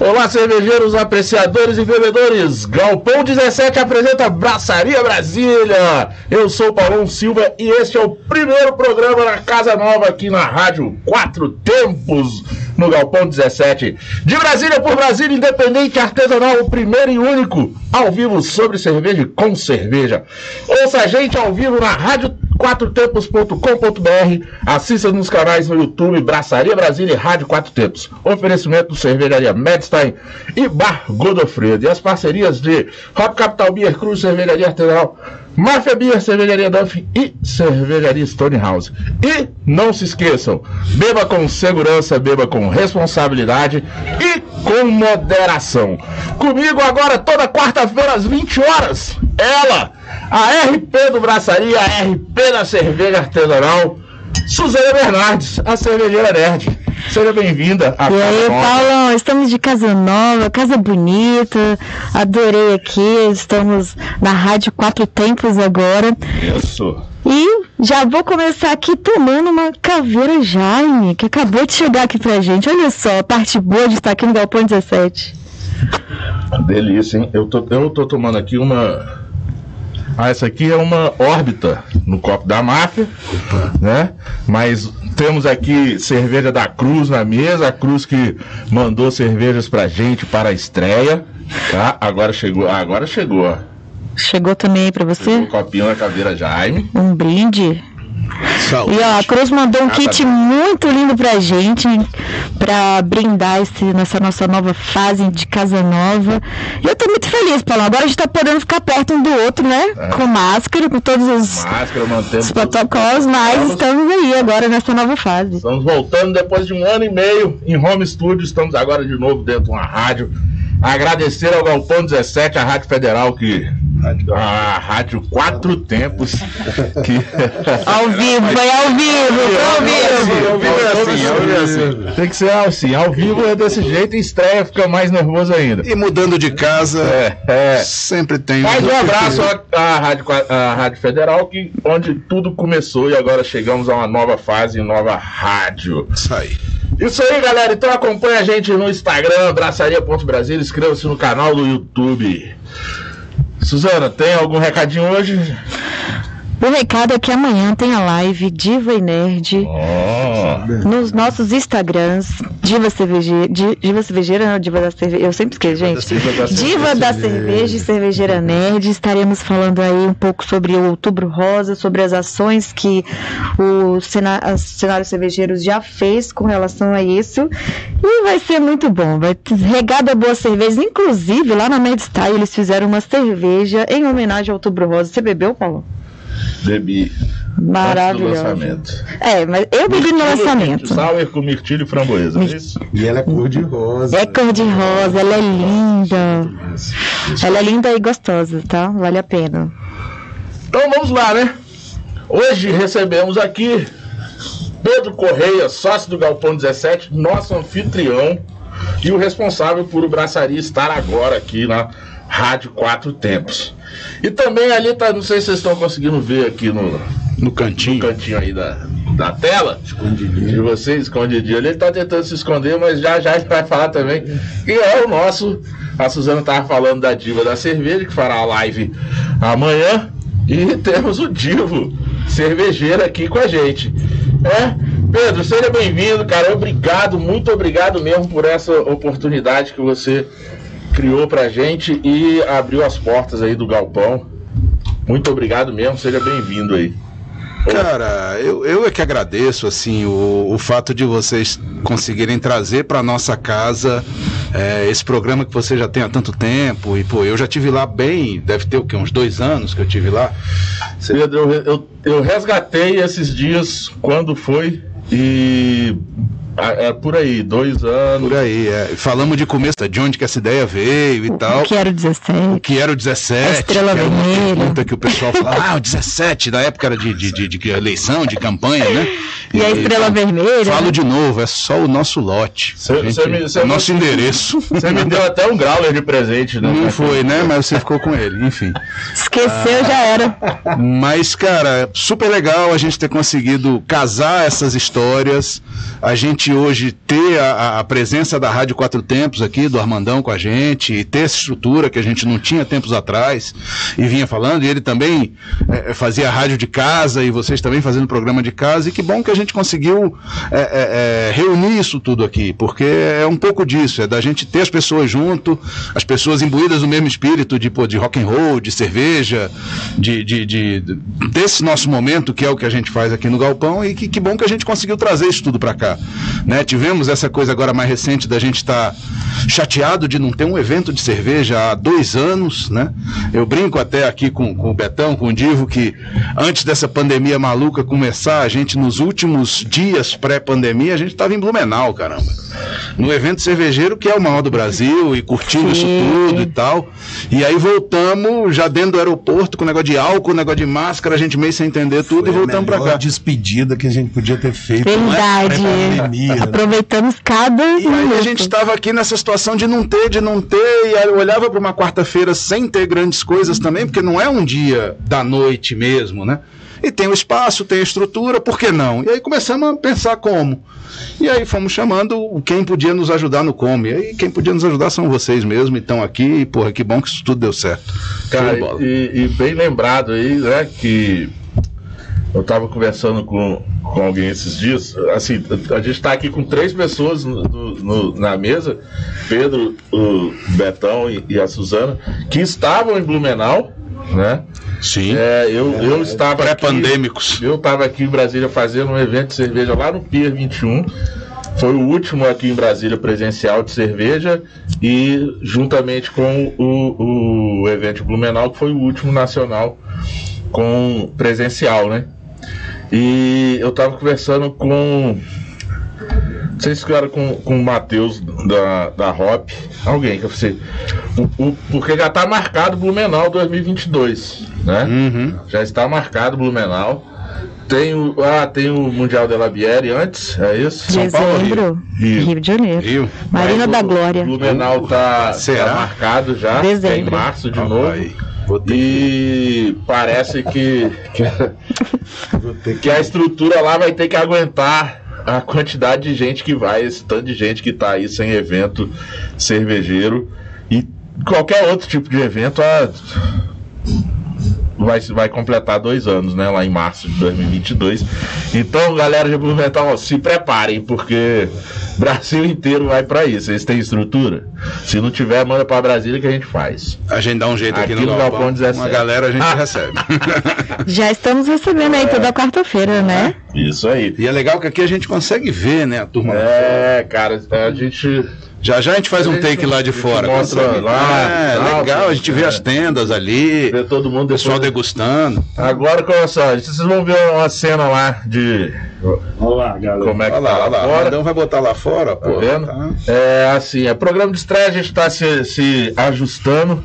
Olá, cervejeiros, apreciadores e bebedores. Galpão 17 apresenta Braçaria Brasília. Eu sou Paulão Silva e este é o primeiro programa na Casa Nova aqui na Rádio Quatro Tempos, no Galpão 17. De Brasília por Brasília, independente artesanal, o primeiro e único, ao vivo sobre cerveja e com cerveja. Ouça a gente ao vivo na Rádio quatrotempos.com.br. Assista nos canais no YouTube Braçaria Brasília e Rádio Quatro Tempos. Oferecimento do Cervejaria Medstein e Bar Godofredo. E as parcerias de Hop Capital Beer Cruz, Cervejaria Artesanal, Máfia Beer, Cervejaria Duff e Cervejaria Stonehouse. E não se esqueçam, beba com segurança, beba com responsabilidade e com moderação. Comigo agora toda quarta-feira às 20 horas, ela a RP do Braçaria, a RP da Cerveja Artesanal, Suzana Bernardes, a cervejeira nerd. Seja bem-vinda. E aí, Paulão, estamos de casa nova, casa bonita. Adorei aqui. Estamos na Rádio Quatro Tempos agora. Isso. E já vou começar aqui tomando uma caveira Jaime, que acabou de chegar aqui pra gente. Olha só, a parte boa de estar aqui no Galpão 17. Delícia, hein? Eu tô, eu tô tomando aqui uma ah, essa aqui é uma órbita no copo da máfia, né? Mas temos aqui cerveja da Cruz na mesa, a Cruz que mandou cervejas pra gente para a estreia, tá? Agora chegou, agora chegou. Chegou também para você? Um copinho na caveira Jaime. Um brinde. Saúde. E ó, a Cruz mandou um kit muito lindo pra gente, pra brindar esse, nessa nossa nova fase de casa nova. E eu tô muito feliz, Paulo. Agora a gente tá podendo ficar perto um do outro, né? É. Com máscara, com todos os, máscara, os protocolos, mas estamos aí agora nessa nova fase. Estamos voltando depois de um ano e meio em home studio, estamos agora de novo dentro de uma rádio. Agradecer ao Galpão 17, a Rádio Federal que a Rádio Quatro Tempos. Que... Ao vivo, foi ao vivo, foi ao vivo. Ao vivo é assim, ao vivo é assim. Tem que ser assim, ao vivo é desse jeito e estreia fica mais nervoso ainda. E mudando de casa, é, é. sempre tem. Mais um abraço à, à, Rádio, à Rádio Federal, que, onde tudo começou e agora chegamos a uma nova fase, nova rádio. Isso aí. Isso aí, galera. Então acompanha a gente no Instagram, braçaria.brasil, inscreva-se no canal do YouTube. Suzana, tem algum recadinho hoje? O recado é que amanhã tem a live Diva e Nerd oh. Nos nossos Instagrams. Diva Cervejeira. Diva Cervejeira, não, Diva da Cerveja. Eu sempre esqueço, gente. Diva da, Diva da Cerveja e Cervejeira Nerd. Estaremos falando aí um pouco sobre o Outubro Rosa, sobre as ações que o cenário cervejeiros já fez com relação a isso. E vai ser muito bom. Vai regada boa cerveja. Inclusive, lá na Medstyle, eles fizeram uma cerveja em homenagem ao Outubro Rosa. Você bebeu, Paulo? Bebi. Maravilhoso. É, mas eu bebi no lançamento. Sour com mirtilho e framboesa, é isso? E ela é cor de rosa. É cor de rosa, ela é linda. Ela é linda e gostosa, tá? Vale a pena. Então vamos lá, né? Hoje recebemos aqui Pedro Correia, sócio do Galpão 17, nosso anfitrião e o responsável por o Braçaria estar agora aqui na Rádio Quatro Tempos. E também ali tá, não sei se vocês estão conseguindo ver aqui no, no cantinho. No cantinho aí da, da tela. Escondidinho. De vocês, escondidinho ali. Ele tá tentando se esconder, mas já já vai falar também. E é o nosso. A Suzana tava falando da diva da cerveja, que fará a live amanhã. E temos o Divo, cervejeiro, aqui com a gente. É, Pedro, seja bem-vindo, cara. Obrigado, muito obrigado mesmo por essa oportunidade que você criou pra gente e abriu as portas aí do galpão. Muito obrigado mesmo, seja bem-vindo aí. Cara, eu, eu é que agradeço assim o, o fato de vocês conseguirem trazer para nossa casa é, esse programa que você já tem há tanto tempo e pô, eu já tive lá bem, deve ter o que uns dois anos que eu tive lá. Pedro, eu, eu, eu resgatei esses dias quando foi e é por aí, dois anos. Por aí, é. Falamos de começo, de onde que essa ideia veio e o, tal. O que era o 17. O que era o 17. A estrela que vermelha. pergunta que o pessoal fala, ah, o 17, da época era de, de, de, de eleição, de campanha, né? E, e a estrela vermelha. Falo né? de novo, é só o nosso lote. Cê, gente, cê me, cê o nosso me, endereço. Você me deu até um grauler de presente, né? Não foi, né? Mas você ficou com ele, enfim. Esqueceu, ah, já era. Mas, cara, super legal a gente ter conseguido casar essas histórias. A gente gente hoje ter a, a, presença da Rádio Quatro Tempos aqui, do Armandão com a gente, e ter essa estrutura que a gente não tinha tempos atrás, e vinha falando, e ele também é, é fazia rádio de casa, e vocês também fazendo programa de casa, e que bom que a gente conseguiu é, é, é reunir isso tudo aqui, porque é um pouco disso, é da gente ter as pessoas junto, as pessoas imbuídas do mesmo espírito de, pô, de rock and roll, de cerveja, de, de, de, desse nosso momento, que é o que a gente faz aqui no Galpão, e que, que bom que a gente conseguiu trazer isso tudo para cá. Né? Tivemos essa coisa agora mais recente da gente estar tá chateado de não ter um evento de cerveja há dois anos, né? Eu brinco até aqui com, com o Betão, com o Divo, que antes dessa pandemia maluca começar, a gente nos últimos dias pré-pandemia, a gente estava em Blumenau, caramba. No evento cervejeiro, que é o maior do Brasil, e curtindo Sim. isso tudo e tal. E aí voltamos, já dentro do aeroporto, com negócio de álcool, negócio de máscara, a gente meio sem entender tudo Foi e voltamos para cá. despedida que a gente podia ter feito. Verdade. Né? Aproveitamos cada E aí a gente estava aqui nessa situação de não ter, de não ter, e eu olhava para uma quarta-feira sem ter grandes coisas também, porque não é um dia da noite mesmo, né? E tem o espaço, tem a estrutura, por que não? E aí começamos a pensar como. E aí fomos chamando quem podia nos ajudar no Come. E aí quem podia nos ajudar são vocês mesmo, então aqui, e porra, que bom que isso tudo deu certo. Cara, e, e, bem lembrado aí, né, que eu estava conversando com, com alguém esses dias, assim, a gente está aqui com três pessoas no, no, na mesa, Pedro, o Betão e, e a Suzana, que estavam em Blumenau, né? Sim. É, eu, é, eu estava pré-pandêmicos. Eu estava aqui em Brasília fazendo um evento de cerveja lá no Pier 21. Foi o último aqui em Brasília presencial de cerveja e juntamente com o, o evento Blumenau, que foi o último nacional com presencial, né? E eu estava conversando com não sei se era com, com o Matheus da, da Hop, alguém que eu falei, o, o, porque já está marcado Blumenau 2022, né? Uhum. Já está marcado Blumenau. Tem o, ah, tem o Mundial de la Bière antes, é isso? São Paulo, Rio. Rio. Rio de Janeiro. Rio. Marina Mas da Glória. Blumenau está tá marcado já, Dezembro. em março de novo. E parece que, que, que a estrutura lá vai ter que aguentar a quantidade de gente que vai, esse tanto de gente que está aí sem evento cervejeiro e qualquer outro tipo de evento a, vai, vai completar dois anos, né? Lá em março de 2022. Então, galera de Blumenau, se preparem, porque Brasil inteiro vai para isso. Eles têm estrutura. Se não tiver, manda para Brasília que a gente faz. A gente dá um jeito aqui, aqui no, no Galpão 17. Uma galera a gente ah. recebe. Já estamos recebendo aí é. toda quarta-feira, né? Isso aí. E é legal que aqui a gente consegue ver, né, a turma. É, cara, a gente já já a gente faz um take lá de fora. Mostra lá. É, tal, legal, a gente vê é. as tendas ali. Vê todo mundo. Pessoal degustando. Agora, olha só, vocês vão ver uma cena lá de. Olha lá, galera. Como é que olha tá lá, lá, lá fora. Então vai botar lá fora, tá pô. Vendo? Tá. É assim, é programa de estreia, a gente está se, se ajustando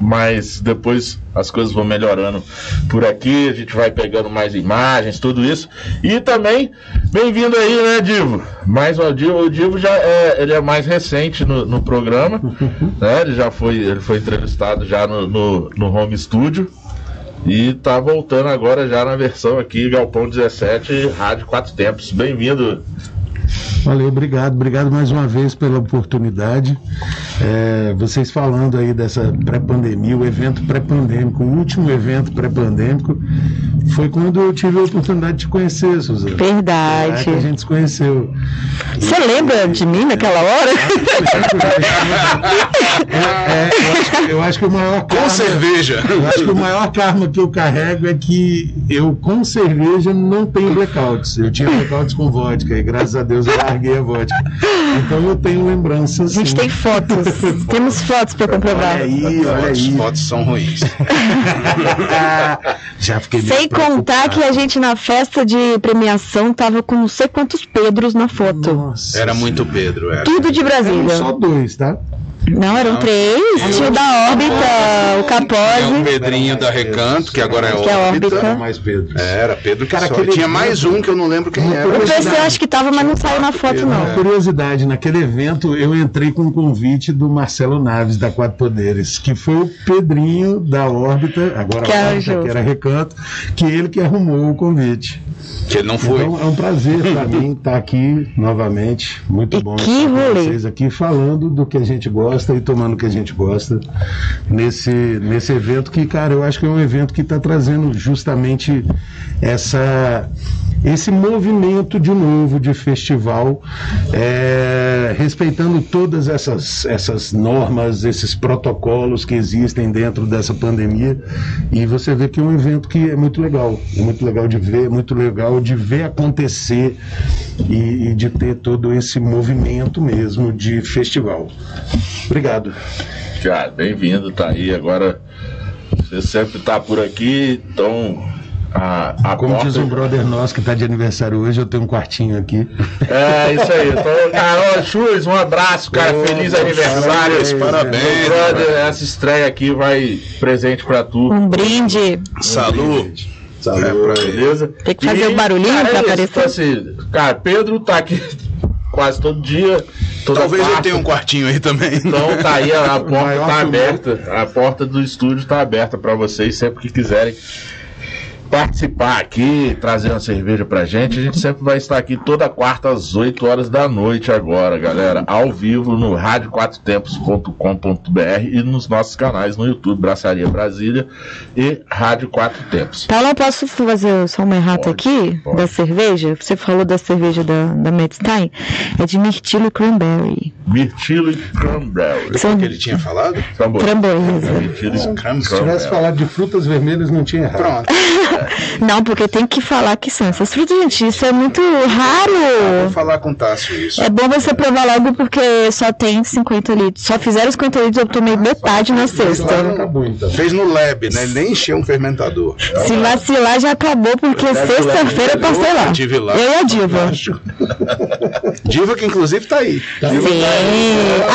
mas depois as coisas vão melhorando por aqui, a gente vai pegando mais imagens, tudo isso. E também, bem-vindo aí, né, Divo? Mais o Divo, o Divo já é, ele é mais recente no, no programa, né? Ele já foi, ele foi entrevistado já no, no, no Home Studio. E tá voltando agora já na versão aqui, Galpão 17, Rádio Quatro Tempos. Bem-vindo, Valeu, obrigado, obrigado mais uma vez pela oportunidade. É, vocês falando aí dessa pré-pandemia, o evento pré-pandêmico, o último evento pré-pandêmico foi quando eu tive a oportunidade de te conhecer, Suzana. Verdade. É, que a gente se conheceu. Você e, lembra de mim naquela hora? É, eu, acho, eu, acho, que o maior karma, Com cerveja. Eu acho que o maior karma que eu carrego é que eu com cerveja não tenho blackouts. Eu tinha blackouts com vodka e graças a Deus eu larguei a vodka. Então eu tenho lembranças. A gente tem fotos. Temos fotos para comprovar. Olha aí, olha aí. As fotos são ruins. Já fiquei Sem contar que a gente na festa de premiação tava com não sei quantos Pedros na foto. Nossa, era muito Pedro, era. Tudo de Brasília. Eram só dois, tá? Não, eram Não. três. Tinha o da órbita, o Tem o Capose. Pedrinho da Recanto, que agora é Que é órbita. órbita. mais Pedro. Era, Pedro que Cara, só. aquele Tinha evento- mais um que eu não lembro quem era. O PC eu acho que tava, mas não saiu na foto, Uma não. curiosidade, naquele evento eu entrei com um convite do Marcelo Naves, da Quatro Poderes, que foi o Pedrinho da órbita, agora Que era órbita, que era recanto, que ele que arrumou o convite. Que ele não foi. Então é um prazer para mim estar aqui novamente. Muito E bom que estar com rolê. vocês aqui falando do que a gente gosta e tomando o que a gente gosta nesse, nesse evento que, cara, eu acho que é um evento que está trazendo justamente essa esse movimento de novo de festival, é, respeitando todas essas, essas normas, esses protocolos que existem dentro dessa pandemia. E você vê que é um evento que é muito legal, é muito legal de ver, é muito legal de ver acontecer e, e de ter todo esse movimento mesmo de festival. Obrigado. Cara, bem-vindo, tá aí. Agora, você sempre tá por aqui, então. A, a Como porta... diz um brother nosso que está de aniversário hoje, eu tenho um quartinho aqui. É, isso aí. Então, Carol Chuz, um abraço, cara. Ô, Feliz aniversário. parabéns, parabéns, Meu brother, essa estreia aqui vai presente pra tu. Um brinde. Salu. Saúde. É pra ele. Beleza? Tem que fazer o barulhinho cara, pra é isso, aparecer. tipo assim, cara, Pedro tá aqui quase todo dia. Toda Talvez eu quarta. tenha um quartinho aí também. Então tá aí, a, a porta tá aberta. A porta do estúdio tá aberta pra vocês sempre que quiserem participar aqui, trazer uma cerveja pra gente. A gente sempre vai estar aqui toda quarta às 8 horas da noite agora, galera. Ao vivo no radioquatrotempos.com.br e nos nossos canais no YouTube, Braçaria Brasília e Rádio Quatro Tempos. Tá, eu posso fazer só uma errata Pode, aqui pode. da cerveja? Você falou da cerveja da, da Medstein? É de mirtilo e cranberry. Mirtilo e Cranberry. São que ele tinha falado? Framboesa. framboesa. Mirtilo e Se tivesse Cranberry. falado de frutas vermelhas, não tinha errado. Pronto. Não, porque tem que falar que são essas frutas, gente. Isso é muito Vou raro. falar com o Tássio isso. É bom você provar logo porque só tem 50 litros. Só fizeram 50 litros, eu tomei metade na sexta. Claro, acabou então. Fez no lab, né? Ele nem encheu um fermentador. Se vacilar, já acabou, porque sexta-feira eu passei lá. Eu tive lá. Eu e a Diva. Diva que inclusive tá aí. Sim.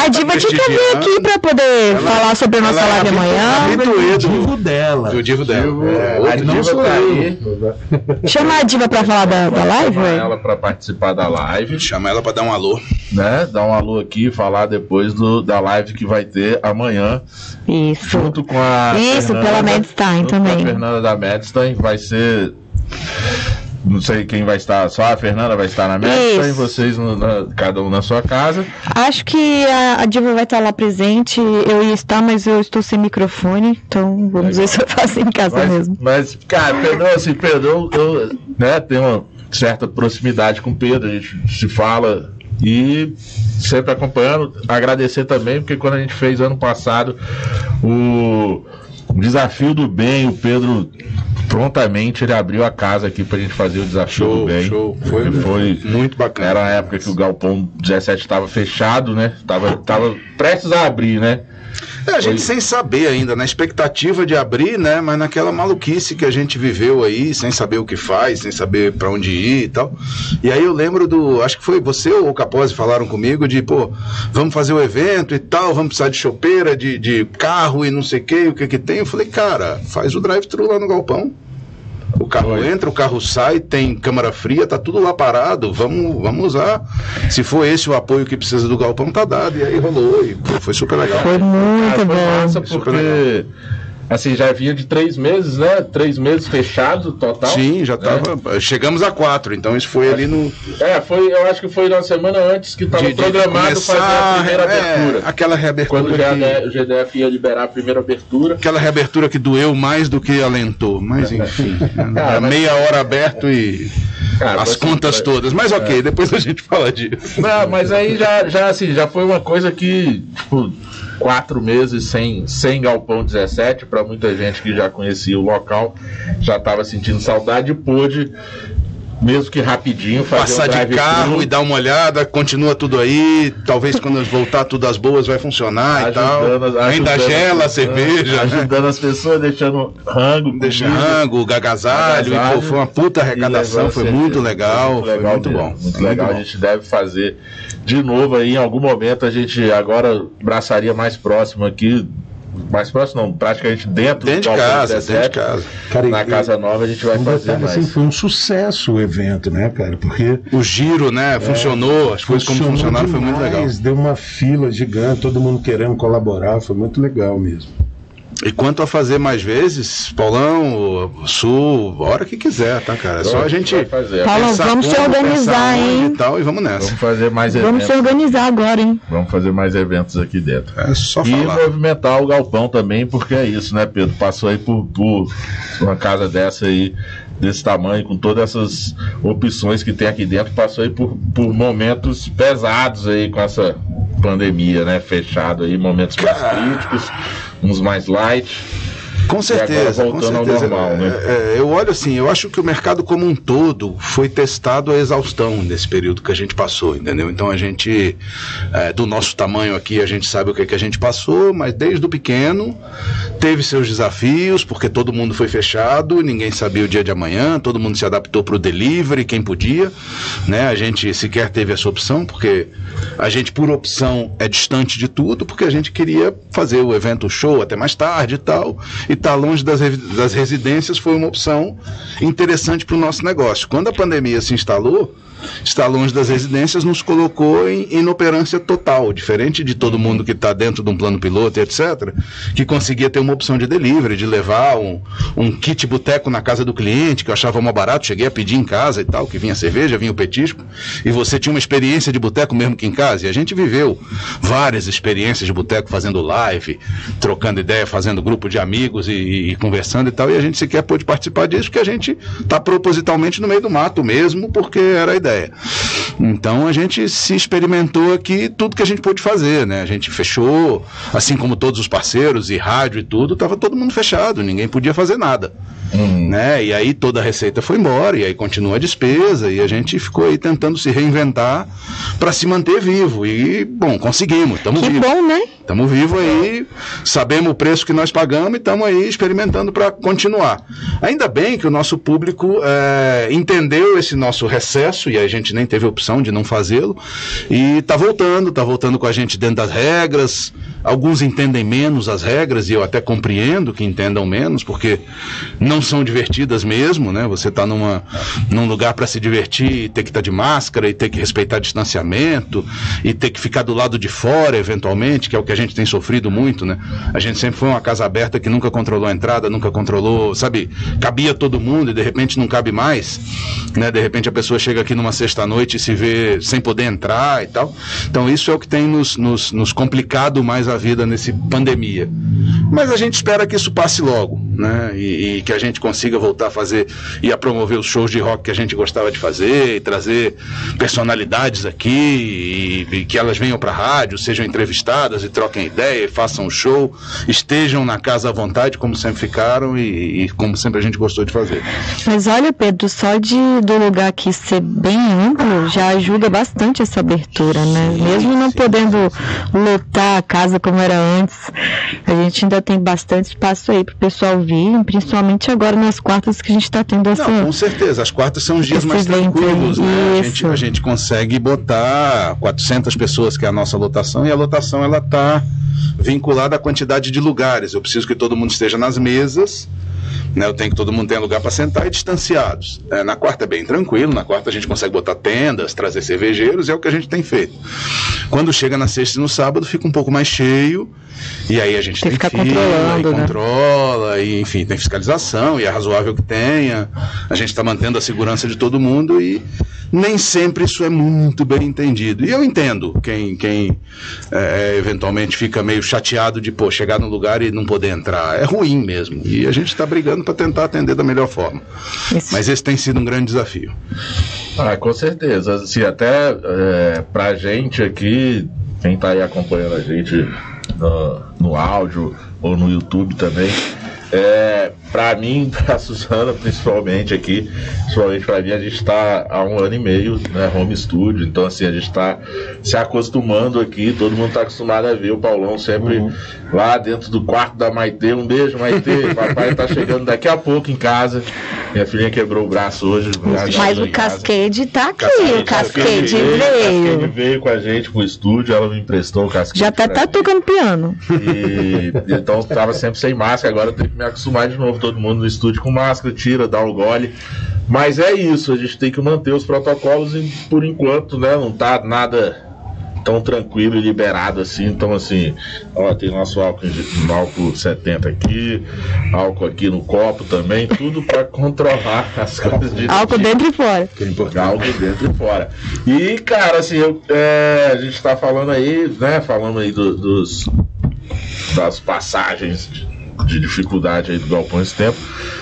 A Diva tinha que vir aqui pra poder falar sobre a nossa ela é live amanhã. do- Divo dela. do Divo dela. É, a outro Não Diva sou tá eu. Aí. Chama a Diva pra falar da, da live, Chama ela pra participar da live, Chama ela pra dar um alô. né? Dar um alô aqui e falar depois do, da live que vai ter amanhã, Isso. junto com a. Isso, pela Medstein também. Com a Fernanda da Medstein. Vai ser. Não sei quem vai estar, só a Fernanda vai estar na Medstein, Isso. vocês, no- na- cada um na sua casa. Acho que a, a Diva vai estar lá presente. Eu ia estar, mas eu estou sem microfone. Então vamos ver se eu faço em casa Mas, mesmo. mas, cara, Pedro, assim, Pedro, eu, eu, né, tenho uma certa proximidade com o Pedro, a gente se fala e sempre acompanhando. Agradecer também, porque quando a gente fez ano passado o desafio do bem, o Pedro prontamente ele abriu a casa aqui pra gente fazer o desafio do Show, bem. show. Foi, foi muito bacana. era a época que o Galpão 17 estava fechado, né? Tava, tava prestes a abrir, né? É, a gente Foi- sem saber ainda, na expectativa de abrir, né? Mas naquela maluquice que a gente viveu aí, sem saber o que faz, sem saber pra onde ir e tal. E aí eu lembro do. Acho que foi você ou o Capozzi falaram comigo de, pô, vamos fazer o evento e tal, vamos precisar de chopeira, de, de carro e não sei o que, o que que tem. Eu falei, cara, faz o drive-thru lá no galpão. O carro Foi. entra, o carro sai, tem câmara fria, tá tudo lá parado. Vamos, vamos usar. Se for esse o apoio que precisa do galpão, tá dado. E aí rolou. E pô, foi super legal. Foi muito foi bom. massa Super porque assim já vinha de três meses, né? Três meses fechado total. Sim, já tava. Chegamos a quatro, então isso foi ali no. É, foi, eu acho que foi na semana antes que estava de- de programado fazer a primeira é, abertura. Aquela reabertura. Quando o que- GDF, o GDF ia liberar a primeira abertura. Aquela reabertura que doeu mais do que alentou. Mas enfim. Cara, mas- meia hora aberto e Cara, as contas é- todas. Mas ok, depois a gente fala disso. Não, mas aí já, já assim, já foi uma coisa que, tipo, quatro meses sem, sem Galpão 17, para muita gente que já conhecia o local, já estava sentindo saudade e pôde, mesmo que rapidinho, fazer Passar o de carro e dar uma olhada, continua tudo aí. Talvez quando voltar tudo às boas vai funcionar e tal. ajudando- Ainda ajudando- gela a cerveja. né? Ajudando as pessoas, deixando rango. Deixa comida. rango, gagasalho, e, Agasalho. pô, foi uma puta E arrecadação, foi muito legal, Muito foi legal muito mesmo, bom. Muito foi legal, a gente deve fazer de novo aí, em algum momento, a gente agora braçaria mais próximo aqui mais próximo, não, praticamente dentro, dentro de casa, 17, dentro de casa. Cara, na casa nova a gente vai fazer detalhe, mais. Assim, foi um sucesso o evento, né, cara? Porque o giro, né, funcionou, é, as coisas como funcionaram demais, foi muito legal. Deu uma fila gigante, todo mundo querendo colaborar, foi muito legal mesmo. E quanto a fazer mais vezes, Paulão, Sul, hora que quiser, tá, cara? É só a gente. Paulão, vamos se organizar, hein? E, tal, e vamos nessa. Vamos fazer mais vamos eventos. Vamos se organizar agora, hein? Vamos fazer mais eventos aqui dentro. É só e falar. E movimentar o galpão também, porque é isso, né, Pedro? Passou aí por, por uma casa dessa aí desse tamanho, com todas essas opções que tem aqui dentro, passou aí por, por momentos pesados aí com essa pandemia, né? Fechado aí, momentos mais críticos, uns mais light. Com certeza, com certeza. Normal, né? é, é, eu olho assim, eu acho que o mercado como um todo foi testado a exaustão nesse período que a gente passou, entendeu? Então a gente, é, do nosso tamanho aqui, a gente sabe o que, é que a gente passou, mas desde o pequeno teve seus desafios, porque todo mundo foi fechado, ninguém sabia o dia de amanhã, todo mundo se adaptou para o delivery, quem podia, né? A gente sequer teve essa opção, porque a gente, por opção, é distante de tudo, porque a gente queria fazer o evento show até mais tarde e tal. E estar tá longe das, das residências foi uma opção interessante para o nosso negócio. Quando a pandemia se instalou, estar longe das residências nos colocou em inoperância total, diferente de todo mundo que está dentro de um plano piloto, etc., que conseguia ter uma opção de delivery, de levar um, um kit boteco na casa do cliente, que eu achava mais barato, cheguei a pedir em casa e tal, que vinha cerveja, vinha o petisco, e você tinha uma experiência de boteco mesmo que em casa, e a gente viveu várias experiências de boteco fazendo live, trocando ideia, fazendo grupo de amigos e, e conversando e tal, e a gente sequer pôde participar disso, porque a gente está propositalmente no meio do mato mesmo, porque era a ideia ideia. Então a gente se experimentou aqui tudo que a gente pôde fazer, né? A gente fechou, assim como todos os parceiros e rádio e tudo, estava todo mundo fechado, ninguém podia fazer nada. Uhum. Né? E aí toda a receita foi embora, e aí continua a despesa, e a gente ficou aí tentando se reinventar para se manter vivo. E, bom, conseguimos, estamos vivos. bom, né? Estamos vivos aí, sabemos o preço que nós pagamos e estamos aí experimentando para continuar. Ainda bem que o nosso público é, entendeu esse nosso recesso, e a gente nem teve opção de não fazê-lo, e está voltando, está voltando com a gente dentro das regras. Alguns entendem menos as regras, e eu até compreendo que entendam menos, porque não são divertidas mesmo, né? Você está num lugar para se divertir e ter que estar tá de máscara, e ter que respeitar distanciamento, e ter que ficar do lado de fora, eventualmente, que é o que a gente tem sofrido muito, né? A gente sempre foi uma casa aberta que nunca controlou a entrada, nunca controlou, sabe? Cabia todo mundo e de repente não cabe mais, né? De repente a pessoa chega aqui numa sexta-noite e se vê sem poder entrar e tal. Então isso é o que tem nos, nos, nos complicado mais a vida nesse pandemia. Mas a gente espera que isso passe logo, né? E, e, que a gente consiga voltar a fazer e a promover os shows de rock que a gente gostava de fazer e trazer personalidades aqui e, e que elas venham para a rádio, sejam entrevistadas e troquem ideia, façam um show, estejam na casa à vontade, como sempre ficaram e, e, como sempre a gente gostou de fazer. Mas olha, Pedro, só de do lugar aqui ser bem amplo já ajuda bastante essa abertura, né? Sim, Mesmo não sim, podendo lotar a casa como era antes, a gente ainda tem bastante espaço aí para o pessoal vir, principalmente agora nas quartas que a gente está tendo essa. Não, com certeza, as quartas são os dias mais tranquilos, né? A gente, a gente consegue botar 400 pessoas, que é a nossa lotação, e a lotação ela está vinculada à quantidade de lugares. Eu preciso que todo mundo esteja nas mesas. Né, eu tenho que todo mundo tenha lugar para sentar e distanciados. É, na quarta é bem tranquilo, na quarta a gente consegue botar tendas, trazer cervejeiros, é o que a gente tem feito. Quando chega na sexta e no sábado fica um pouco mais cheio, e aí a gente tem, tem fila, e né? controla, e enfim, tem fiscalização, e é razoável que tenha. A gente está mantendo a segurança de todo mundo e nem sempre isso é muito bem entendido. E eu entendo quem, quem é, eventualmente fica meio chateado de pô, chegar no lugar e não poder entrar. É ruim mesmo. E a gente está brigando para tentar atender da melhor forma. Isso. Mas esse tem sido um grande desafio. Ah, com certeza. Assim, até é, para a gente aqui, quem está aí acompanhando a gente no, no áudio ou no YouTube também. É, para mim, para a Suzana, principalmente aqui, principalmente para mim, a gente está há um ano e meio, né, home studio, então assim, a gente está se acostumando aqui, todo mundo está acostumado a ver o Paulão sempre uhum. Lá dentro do quarto da Maitê, um beijo Maitê, papai está chegando daqui a pouco em casa, Minha filhinha quebrou o braço hoje. Mas o Cascade tá aqui, Cascade, o Cascade, veio. veio. Cascade veio com a gente pro estúdio, ela me emprestou o Cascade. Já até tá tocando piano. E, então tava sempre sem máscara, agora tenho que me acostumar de novo, todo mundo no estúdio com máscara, tira, dá o gole. Mas é isso, a gente tem que manter os protocolos e por enquanto, né, não tá nada tão tranquilo e liberado assim. Então, assim, ó, tem nosso álcool, álcool 70 aqui, álcool aqui no copo também, tudo para controlar as coisas de. Álcool dentro e fora. Que é importante. Álcool dentro e fora. E, cara, assim, eu, é, a gente tá falando aí, né, falando aí do, dos, das passagens de, de dificuldade aí do Galpão esse tempo.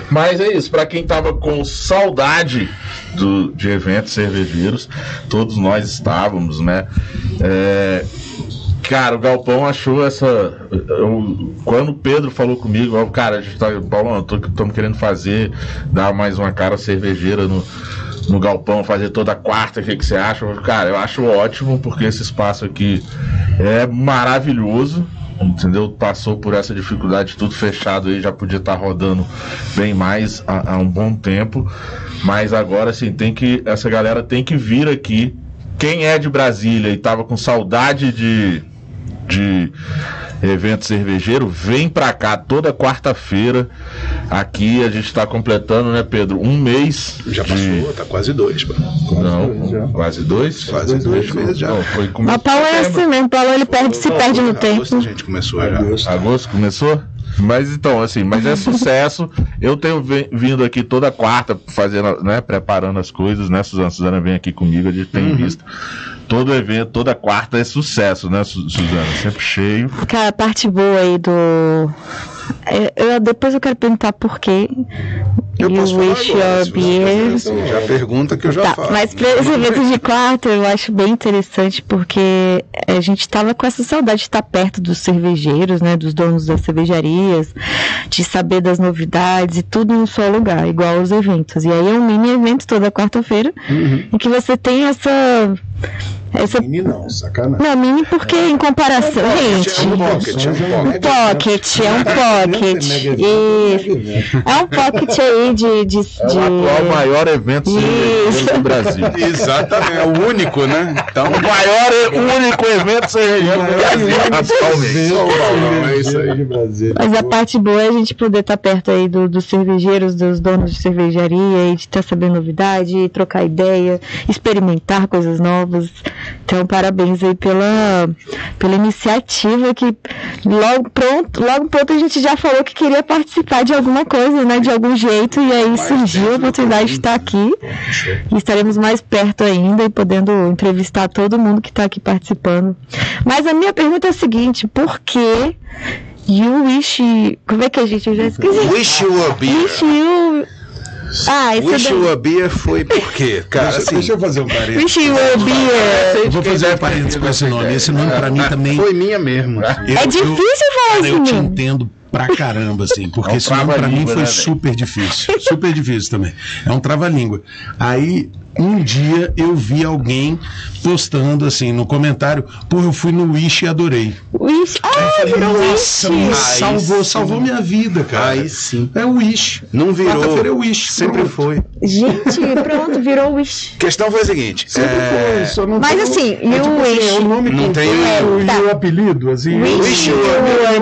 Mas é isso, para quem tava com saudade do, de eventos cervejeiros, todos nós estávamos, né? É, cara, o Galpão achou essa. Eu, quando o Pedro falou comigo, ó, cara, a gente tá. Paulo, estamos querendo fazer, dar mais uma cara cervejeira no, no Galpão, fazer toda quarta, o que, que você acha? Cara, eu acho ótimo, porque esse espaço aqui é maravilhoso entendeu? Passou por essa dificuldade, tudo fechado aí, já podia estar tá rodando bem mais há, há, um bom tempo, mas agora assim, tem que, essa galera tem que vir aqui. Quem é de Brasília e tava com saudade de, de evento cervejeiro, vem pra cá toda quarta-feira. Aqui a gente está completando, né, Pedro? Um mês. Já passou, de... tá quase dois. Não, quase dois? Quase dois, dois meses já. Não, foi Mas Paulo é assim mesmo, Paulo ele perde, se perde no tempo. Agosto a gente começou já. Agosto, Agosto começou? Mas então, assim, mas é sucesso. Eu tenho vindo aqui toda quarta, fazendo, né, preparando as coisas, né? Suzana, Suzana vem aqui comigo, a gente tem uhum. visto todo evento, toda quarta é sucesso, né, Suzana? Sempre cheio. Cara, a parte boa aí do. É, eu, depois eu quero perguntar por quê. Eu you posso wish your beer. Já pergunta que eu já tá, falo. Mas para esse evento de quarta eu acho bem interessante porque a gente estava com essa saudade de estar perto dos cervejeiros, né, dos donos das cervejarias, de saber das novidades e tudo num só lugar, igual os eventos. E aí é um mini evento toda quarta-feira uhum. em que você tem essa essa... Mini não, sacanagem. Não, mini porque em comparação, gente. É um pocket, é um pocket. é um pocket. Isso. É um pocket aí de. de, de... É o atual maior evento cervejeiro do Brasil. Exatamente, é o único, né? Então, o maior, o único evento cervejeiro do Brasil atualmente. É isso aí. Mas a parte boa é a gente poder estar perto aí do, dos cervejeiros, dos donos de cervejaria, e de estar sabendo novidade, trocar ideia, experimentar coisas novas. Então, parabéns aí pela, pela iniciativa que logo pronto, logo pronto a gente já falou que queria participar de alguma coisa, né? De algum jeito, e aí surgiu a oportunidade de estar aqui. E estaremos mais perto ainda e podendo entrevistar todo mundo que está aqui participando. Mas a minha pergunta é a seguinte, por que You wish. Como é que a gente já esqueci? Wish you a beer. Wish you ah, isso Wish You a Beer foi por quê? Cara, deixa, assim, deixa eu fazer um parênteses. Wish You a Beer. Vou fazer um parênteses com esse nome. Esse nome pra mim também. Foi minha mesmo. Assim. É difícil falar isso. Eu te entendo pra caramba, assim, porque esse nome pra mim foi né, super difícil. Super difícil também. É um trava-língua. Aí um dia eu vi alguém postando assim no comentário, pô, eu fui no Wish e adorei. Wish? Ah, falei, nossa, me salvou, salvou minha vida, cara. Aí sim. É o Wish. Não virou. É o Wish. Sempre pronto. foi. Gente, pronto, virou Wish. A questão foi a seguinte. Sempre é... foi, só não Mas tem assim, é, tipo Wish. Assim, é o nome não tem o, tá. o apelido, assim. Wish, wish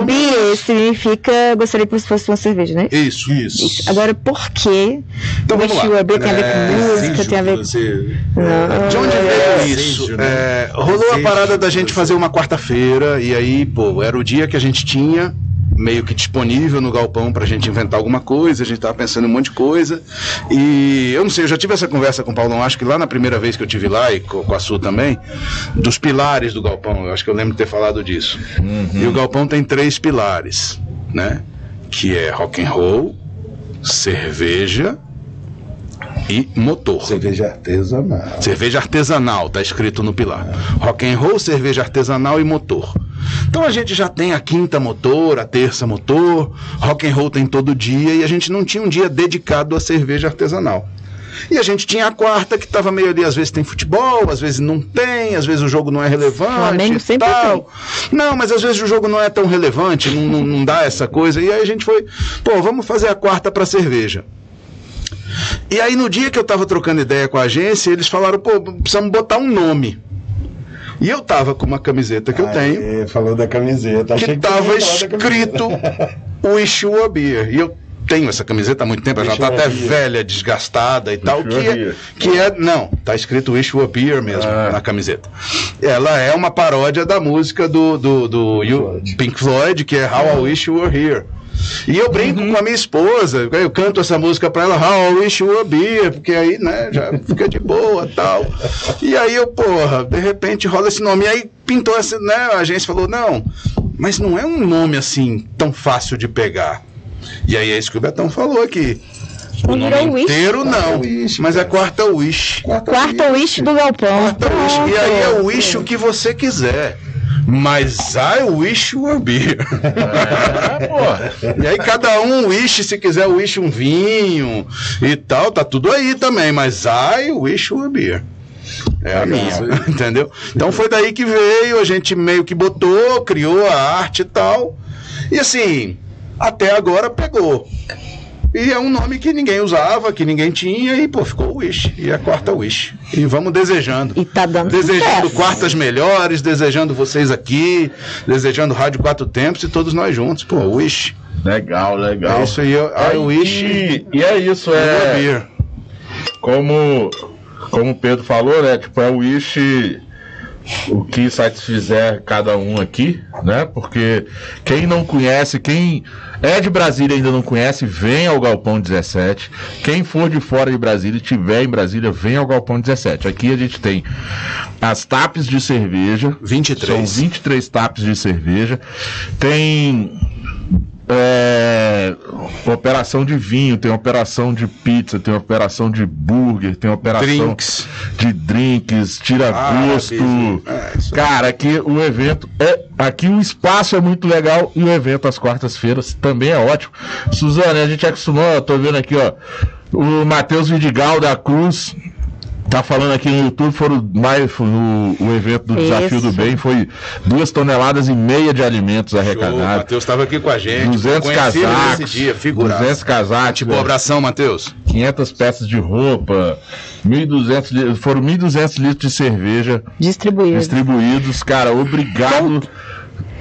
be significa gostaria que você fosse uma cerveja, né? Isso, isso. isso. Agora, por quê? Então, wish you a tem a ver com é, música, tem a ver com. De onde veio isso? Né? É, rolou a parada da gente fazer uma quarta-feira, e aí, pô, era o dia que a gente tinha meio que disponível no galpão para a gente inventar alguma coisa, a gente estava pensando em um monte de coisa. E eu não sei, eu já tive essa conversa com o Paulão, acho que lá na primeira vez que eu tive lá, e com a Su também, dos pilares do galpão, eu acho que eu lembro de ter falado disso. Uhum. E o galpão tem três pilares, né? Que é rock and roll, cerveja e motor. Cerveja artesanal. Cerveja artesanal, tá escrito no pilar. Rock and roll, cerveja artesanal e motor. Então a gente já tem a quinta motor, a terça motor, rock and roll tem todo dia e a gente não tinha um dia dedicado à cerveja artesanal. E a gente tinha a quarta que estava meio ali, às vezes tem futebol, às vezes não tem, às vezes o jogo não é relevante. Flamengo sempre tal. Tem. Não, mas às vezes o jogo não é tão relevante, não, não, não dá essa coisa. E aí a gente foi, pô, vamos fazer a quarta para cerveja. E aí no dia que eu tava trocando ideia com a agência, eles falaram, pô, precisamos botar um nome. E eu tava com uma camiseta que eu tenho. falou da camiseta. Que tava escrito Wish You a Beer. E eu tenho essa camiseta há muito tempo, ela já tá até velha, desgastada e tal. Que é, que é. Não, tá escrito Wish You a Beer mesmo ah. na camiseta. Ela é uma paródia da música do, do, do you, Pink Floyd, que é How I Wish You Were Here. E eu brinco uhum. com a minha esposa, eu canto essa música pra ela, How I Wish You Were Beer, porque aí, né, já fica de boa tal. E aí eu, porra, de repente rola esse nome. E aí pintou essa, né, a agência falou, não, mas não é um nome assim tão fácil de pegar. E aí é isso que o Betão falou aqui. O nome inteiro não, wish, mas é quarta wish. Quarta, quarta wish. wish do galpão. Quarta wish. E aí é o wish o que você quiser. Mas I wish you were beer. É, pô. E aí cada um wish, se quiser wish um vinho e tal, tá tudo aí também. Mas I wish you were beer. É a minha, entendeu? Então foi daí que veio, a gente meio que botou, criou a arte e tal. E assim, até agora pegou. E é um nome que ninguém usava, que ninguém tinha, e pô, ficou o Wish. E a quarta Wish. E vamos desejando. E tá dando Desejando sucesso. quartas melhores, desejando vocês aqui, desejando Rádio Quatro Tempos e todos nós juntos. Pô, Wish. Legal, legal. É isso aí, I Wish. E, e é isso, é. Como, como o Pedro falou, né? Tipo, é o Wish o que satisfizer cada um aqui, né? Porque quem não conhece, quem é de Brasília e ainda não conhece, vem ao Galpão 17. Quem for de fora de Brasília e estiver em Brasília, vem ao Galpão 17. Aqui a gente tem as tapes de cerveja. 23. São 23 tapes de cerveja. Tem é, operação de vinho, tem operação de pizza, tem operação de burger, tem operação drinks. de drinks, tira ah, gosto. É, Cara, aqui o evento é. Aqui o espaço é muito legal e o evento às quartas-feiras também é ótimo. Suzane, a gente acostumou, eu tô vendo aqui, ó. O Matheus Vidigal da Cruz Tá falando aqui no YouTube, foram mais no o evento do Isso. Desafio do Bem, foi duas toneladas e meia de alimentos arrecadados. O Matheus estava aqui com a gente. 200 casacos. Dia, 200 casacos. Boa abração, Matheus. 500 peças de roupa, 1.200 foram 1.200 litros de cerveja distribuídos. Distribuídos, cara, obrigado.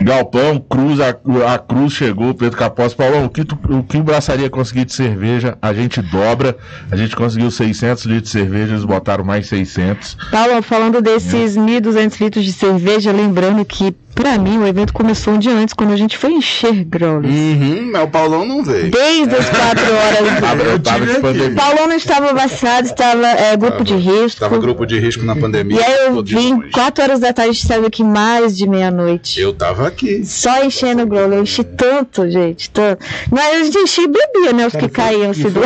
Galpão, Cruz, a, a Cruz chegou, Pedro Capós, Paulão, o que, tu, o que o Braçaria conseguir de cerveja, a gente dobra, a gente conseguiu 600 litros de cerveja, eles botaram mais 600. Paulo, falando desses é. 1.200 litros de cerveja, lembrando que Pra mim, o evento começou um dia antes, quando a gente foi encher Growlers. Uhum, mas o Paulão não veio. Desde as quatro horas. eu tava O Paulão não estava vacinado, estava é, grupo tava, de risco. Estava grupo de risco na pandemia. E aí eu vim, quatro horas da tarde, saiu aqui mais de meia-noite. Eu tava aqui. Só enchendo o Growler. Eu enchi tanto, gente, tanto. Mas a gente enchia e bebia, né? Os que caíam. Se do...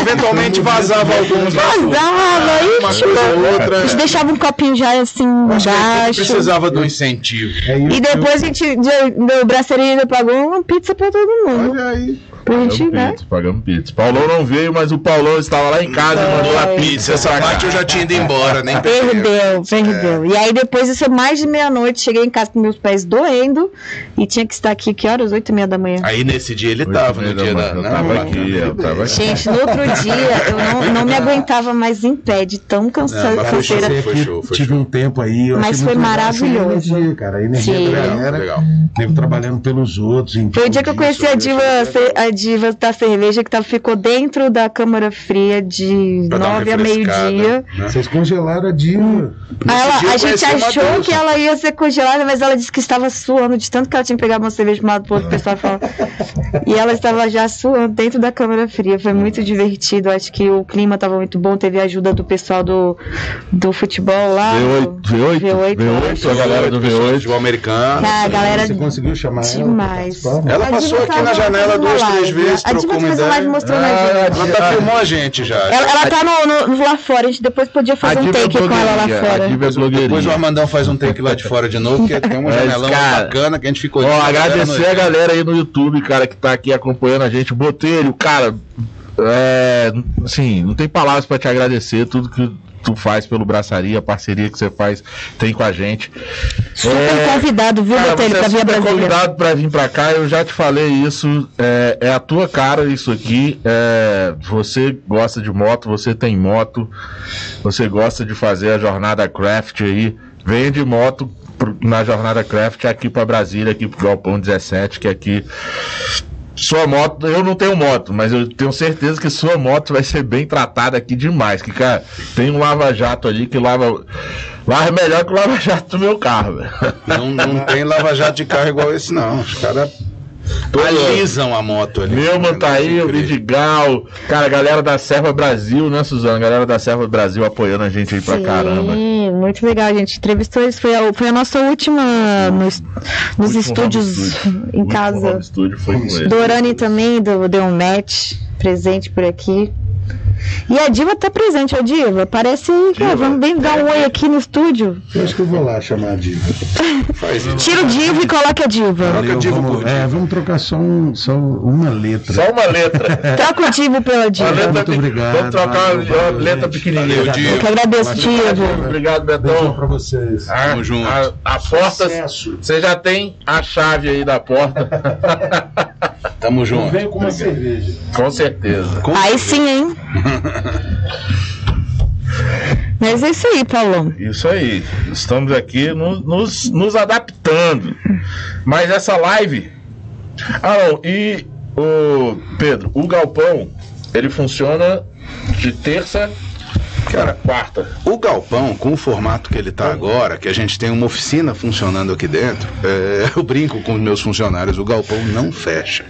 Eventualmente vazava alguns. Vazava, ixi. Outra... A gente deixava um copinho já assim, embaixo. precisava do incentivo. É e depois a gente, do braçaria ainda pagou uma pizza pra todo mundo. Olha aí. Pra pagamos gente, né? pizza, pagamos pizza. Paulão não veio, mas o Paulão estava lá em casa e mandou a pizza. Essa parte eu já tinha ido embora, nem Perdeu, perdeu. É. E aí depois isso mais de meia-noite, cheguei em casa com meus pés doendo e tinha que estar aqui, que horas? Oito e meia da manhã. Aí nesse dia ele tava, no dia da... Eu tava aqui, eu tava aqui. Gente, no outro dia eu não, não me aguentava mais em pé, de tão cansado. Foi show, foi show, foi Tive um tempo aí. Mas foi maravilhoso. Energia, cara, a energia Sim. da galera. Legal. trabalhando pelos outros. Foi o dia que eu conheci a diva, a diva da cerveja que tá, ficou dentro da câmara fria de pra nove a meio-dia. Né? Vocês congelaram a diva. Ela, a gente achou que ela ia ser congelada, mas ela disse que estava suando de tanto que ela tinha pegado uma cerveja de um lado pro outro, o pessoal fala. e ela estava já suando dentro da câmara fria. Foi muito divertido. Acho que o clima estava muito bom. Teve a ajuda do pessoal do, do futebol lá. V8, V8, V8, V8 a galera do V8. Futebol americano. a galera Você conseguiu chamar demais. ela? Ela passou aqui na janela duas, três vezes, trocou uma ideia. Live mostrando ah, a gente. Ela tá filmou a gente já. Ela, ela tá no, no, lá fora. A gente depois podia fazer um take com ela lá fora. Depois o Armandão faz um take lá de fora de novo, que tem uma janelão bacana que a gente ficou. Ó, agradecer a galera aí no YouTube, cara, que tá aqui acompanhando a gente. Botelho, cara, é, assim, não tem palavras para te agradecer tudo que tu faz pelo Braçaria, a parceria que você faz, tem com a gente. Super é, convidado, viu, cara, Botelho, pra vir a Brasília. convidado pra vir pra cá, eu já te falei isso, é, é a tua cara isso aqui, é, você gosta de moto, você tem moto, você gosta de fazer a jornada craft aí, vem de moto na jornada craft aqui para Brasília, aqui pro Galpão 17, que é aqui sua moto, eu não tenho moto, mas eu tenho certeza que sua moto vai ser bem tratada aqui demais. Que, cara, tem um lava-jato ali que lava. Lava melhor que o lava-jato do meu carro, velho. Não, não tem lava-jato de carro igual esse, não. Os caras alisam a moto ali. Neumann tá aí, o Vidigal. Cara, galera da Serva Brasil, né, Suzana? Galera da Serva Brasil apoiando a gente aí pra Sim, caramba. Muito legal, a gente entrevistou eles. Foi a, foi a nossa última nos, nos estúdios em casa. Estúdio foi com Dorani também, do Deu um Match, presente por aqui. E a Diva tá presente, a Diva. Parece que vamos bem dar um oi aqui no estúdio. Eu acho que eu vou lá chamar a Diva. Faz isso. Tira o Diva e coloca a Diva. Diva vamos, É, vamos trocar só, um, só uma letra. Só uma letra. Troca o Diva pela Diva. Muito obrigado. Vamos trocar uma letra pequenininha. Eu que agradeço, Diva. Obrigado, Betão. Beijo pra vocês. A, Tamo junto. A, a porta, você já tem a chave aí da porta. Tamo junto. Vem com uma Obrigado. cerveja. Com certeza. Com aí certeza. sim, hein? Mas é isso aí, Paulão. Isso aí. Estamos aqui no, nos, nos adaptando. Mas essa live. Ah, não. E o Pedro, o galpão, ele funciona de terça Cara, quarta. O galpão, com o formato que ele está agora, que a gente tem uma oficina funcionando aqui dentro, é, eu brinco com os meus funcionários, o galpão não fecha.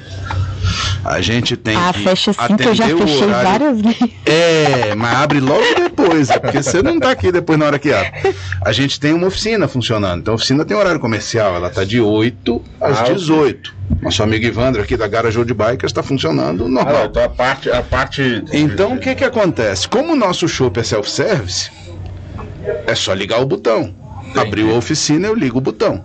A gente tem ah, que fecha sim, que eu já fechei horário... várias vezes. É, mas abre logo depois, é porque você não está aqui depois na hora que abre. A gente tem uma oficina funcionando. Então a oficina tem horário comercial, ela está de 8 às ah, 18. Nosso amigo Ivandro aqui da Garage de Bikers está funcionando normal. Ah, então a parte, a parte. Então o que que acontece? Como o nosso shop é self-service, é só ligar o botão. Abriu a oficina, eu ligo o botão.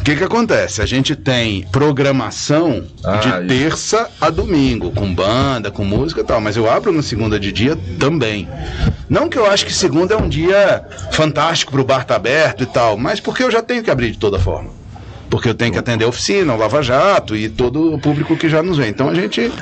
O que que acontece? A gente tem programação ah, de terça isso. a domingo, com banda, com música e tal, mas eu abro na segunda de dia também. Não que eu acho que segunda é um dia fantástico para o bar estar tá aberto e tal, mas porque eu já tenho que abrir de toda forma porque eu tenho que atender a oficina, o Lava Jato e todo o público que já nos vem. Então a gente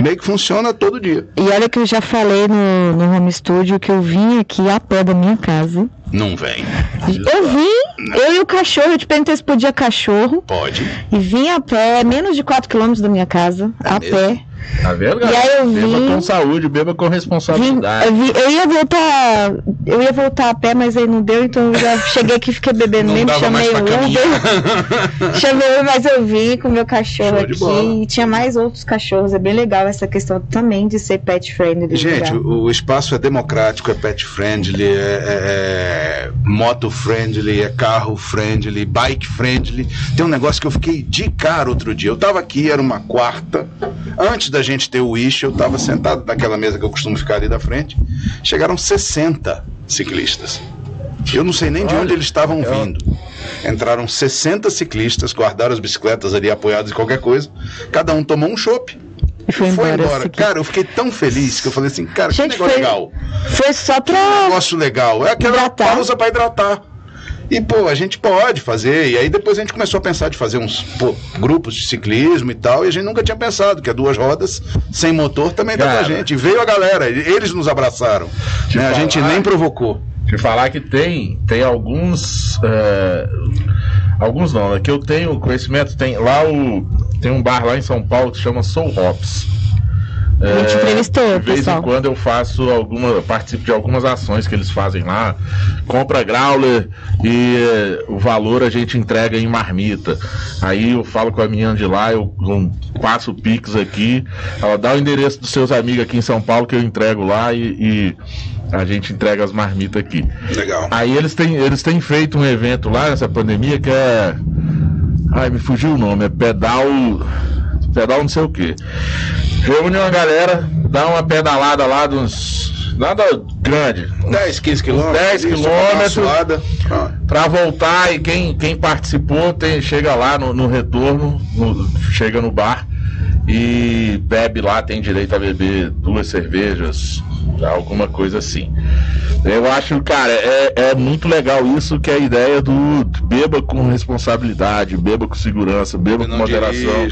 meio que funciona todo dia. E olha que eu já falei no, no home studio que eu vim aqui a pé da minha casa. Não vem. Eu vim, eu e o cachorro, eu te perguntei se podia cachorro. Pode. E vim a pé, menos de 4 quilômetros da minha casa, é a mesmo? pé. Tá vendo, galera? E aí eu beba vim, com saúde, beba com responsabilidade. Vim, eu, eu, ia voltar. Eu ia voltar a pé, mas aí não deu, então eu já cheguei aqui fiquei bebendo mesmo, chamei o Uber. chamei, mas eu vim com o meu cachorro aqui. E tinha mais outros cachorros. É bem legal essa questão também de ser pet friendly. Gente, o, o, espaço é democrático, é pet friendly, é, é, é moto friendly, é carro friendly, bike friendly. Tem um negócio que eu fiquei de cara outro dia. Eu tava aqui, era uma quarta, antes da gente ter o Wish, eu estava sentado naquela mesa que eu costumo ficar ali da frente. Chegaram 60 ciclistas. Eu não sei nem de onde eles estavam vindo. Entraram 60 ciclistas, guardaram as bicicletas ali apoiadas em qualquer coisa. Cada um tomou um chopp. E foi, foi embora. embora. Cara, eu fiquei tão feliz que eu falei assim, cara, Gente, que negócio foi, legal. Foi só pra. Que negócio legal. É aquela hidratar. pausa para hidratar. E, pô, a gente pode fazer. E aí depois a gente começou a pensar de fazer uns pô, grupos de ciclismo e tal. E a gente nunca tinha pensado que a duas rodas sem motor também dá pra gente. E veio a galera, eles nos abraçaram. Né? Falar, a gente nem provocou. De falar que tem, tem alguns. É, alguns não, né? Que eu tenho conhecimento, tem lá o. Tem um bar lá em São Paulo que chama Soul Hops. A gente entrevistou, De vez pessoal. em quando eu faço alguma, participo de algumas ações que eles fazem lá. Compra growler e eh, o valor a gente entrega em marmita. Aí eu falo com a minha de lá, eu, eu passo o Pix aqui, ela dá o endereço dos seus amigos aqui em São Paulo que eu entrego lá e, e a gente entrega as marmitas aqui. Legal. Aí eles têm, eles têm feito um evento lá nessa pandemia que é. Ai, me fugiu o nome, é pedal. Pedal não sei o que. Reúne uma galera, dá uma pedalada lá dos. Nada grande. 10, 15 quilômetros. 10 quilômetros. Para voltar e quem, quem participou tem, chega lá no, no retorno, no, chega no bar e bebe lá, tem direito a beber duas cervejas, Alguma coisa assim. Eu acho, cara, é, é muito legal isso que é a ideia do beba com responsabilidade, beba com segurança, beba com moderação.